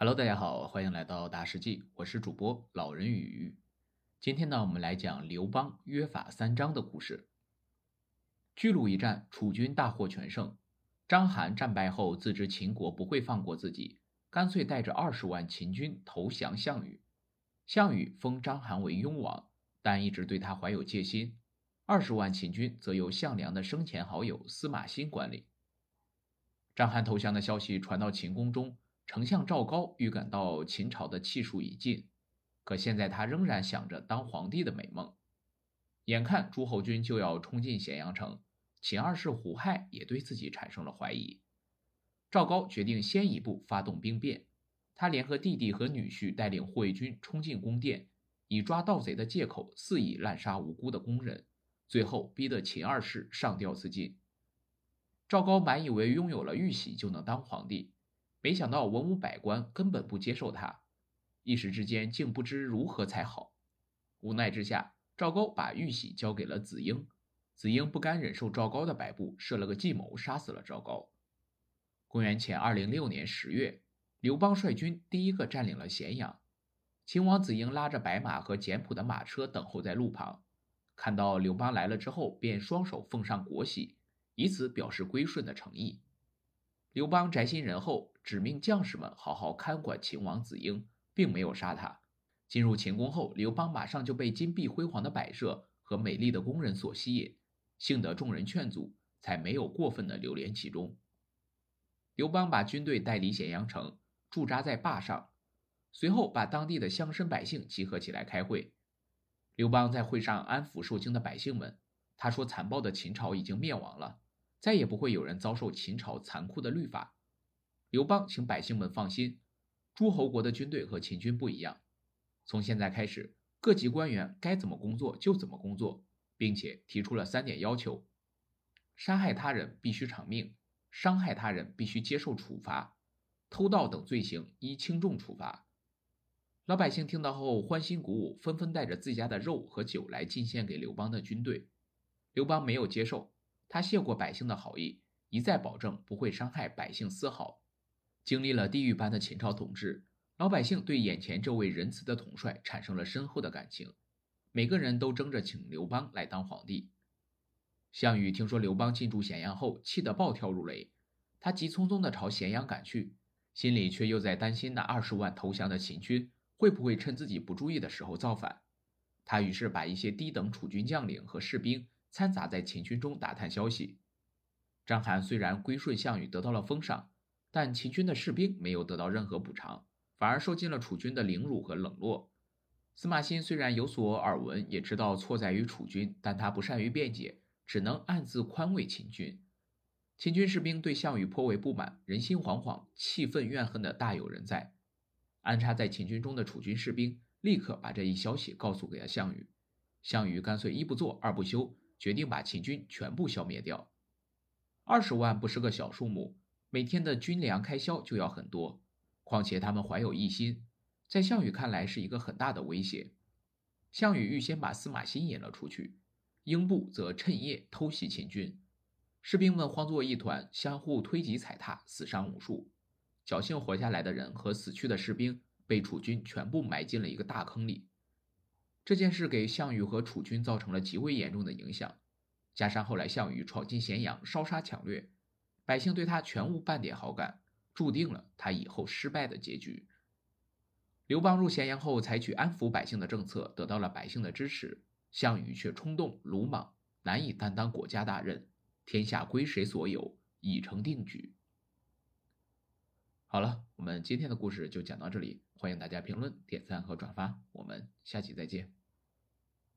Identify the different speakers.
Speaker 1: Hello，大家好，欢迎来到大世纪，我是主播老人与。今天呢，我们来讲刘邦约法三章的故事。巨鹿一战，楚军大获全胜。章邯战败后，自知秦国不会放过自己，干脆带着二十万秦军投降项羽。项羽封章邯为雍王，但一直对他怀有戒心。二十万秦军则由项梁的生前好友司马欣管理。章邯投降的消息传到秦宫中。丞相赵高预感到秦朝的气数已尽，可现在他仍然想着当皇帝的美梦。眼看诸侯军就要冲进咸阳城，秦二世胡亥也对自己产生了怀疑。赵高决定先一步发动兵变，他联合弟弟和女婿带领护卫军冲进宫殿，以抓盗贼的借口肆意滥杀无辜的工人，最后逼得秦二世上吊自尽。赵高满以为拥有了玉玺就能当皇帝。没想到文武百官根本不接受他，一时之间竟不知如何才好。无奈之下，赵高把玉玺交给了子婴。子婴不甘忍受赵高的摆布，设了个计谋，杀死了赵高。公元前二零六年十月，刘邦率军第一个占领了咸阳。秦王子婴拉着白马和简朴的马车等候在路旁，看到刘邦来了之后，便双手奉上国玺，以此表示归顺的诚意。刘邦宅心仁厚，指命将士们好好看管秦王子婴，并没有杀他。进入秦宫后，刘邦马上就被金碧辉煌的摆设和美丽的宫人所吸引，幸得众人劝阻，才没有过分的流连其中。刘邦把军队带离咸阳城，驻扎在坝上，随后把当地的乡绅百姓集合起来开会。刘邦在会上安抚受惊的百姓们，他说：“残暴的秦朝已经灭亡了。”再也不会有人遭受秦朝残酷的律法。刘邦请百姓们放心，诸侯国的军队和秦军不一样。从现在开始，各级官员该怎么工作就怎么工作，并且提出了三点要求：杀害他人必须偿命，伤害他人必须接受处罚，偷盗等罪行依轻重处罚。老百姓听到后欢欣鼓舞，纷纷带着自家的肉和酒来进献给刘邦的军队。刘邦没有接受。他谢过百姓的好意，一再保证不会伤害百姓丝毫。经历了地狱般的秦朝统治，老百姓对眼前这位仁慈的统帅产生了深厚的感情，每个人都争着请刘邦来当皇帝。项羽听说刘邦进驻咸阳后，气得暴跳如雷，他急匆匆地朝咸阳赶去，心里却又在担心那二十万投降的秦军会不会趁自己不注意的时候造反。他于是把一些低等楚军将领和士兵。掺杂在秦军中打探消息。章邯虽然归顺项羽得到了封赏，但秦军的士兵没有得到任何补偿，反而受尽了楚军的凌辱和冷落。司马欣虽然有所耳闻，也知道错在于楚军，但他不善于辩解，只能暗自宽慰秦军。秦军士兵对项羽颇为不满，人心惶惶，气愤怨恨的大有人在。安插在秦军中的楚军士兵立刻把这一消息告诉给了项羽，项羽干脆一不做二不休。决定把秦军全部消灭掉。二十万不是个小数目，每天的军粮开销就要很多。况且他们怀有异心，在项羽看来是一个很大的威胁。项羽预先把司马欣引了出去，英布则趁夜偷袭秦军。士兵们慌作一团，相互推挤踩踏，死伤无数。侥幸活下来的人和死去的士兵被楚军全部埋进了一个大坑里。这件事给项羽和楚军造成了极为严重的影响，加上后来项羽闯进咸阳，烧杀抢掠，百姓对他全无半点好感，注定了他以后失败的结局。刘邦入咸阳后，采取安抚百姓的政策，得到了百姓的支持，项羽却冲动鲁莽，难以担当国家大任，天下归谁所有，已成定局。好了，我们今天的故事就讲到这里，欢迎大家评论、点赞和转发，我们下期再见。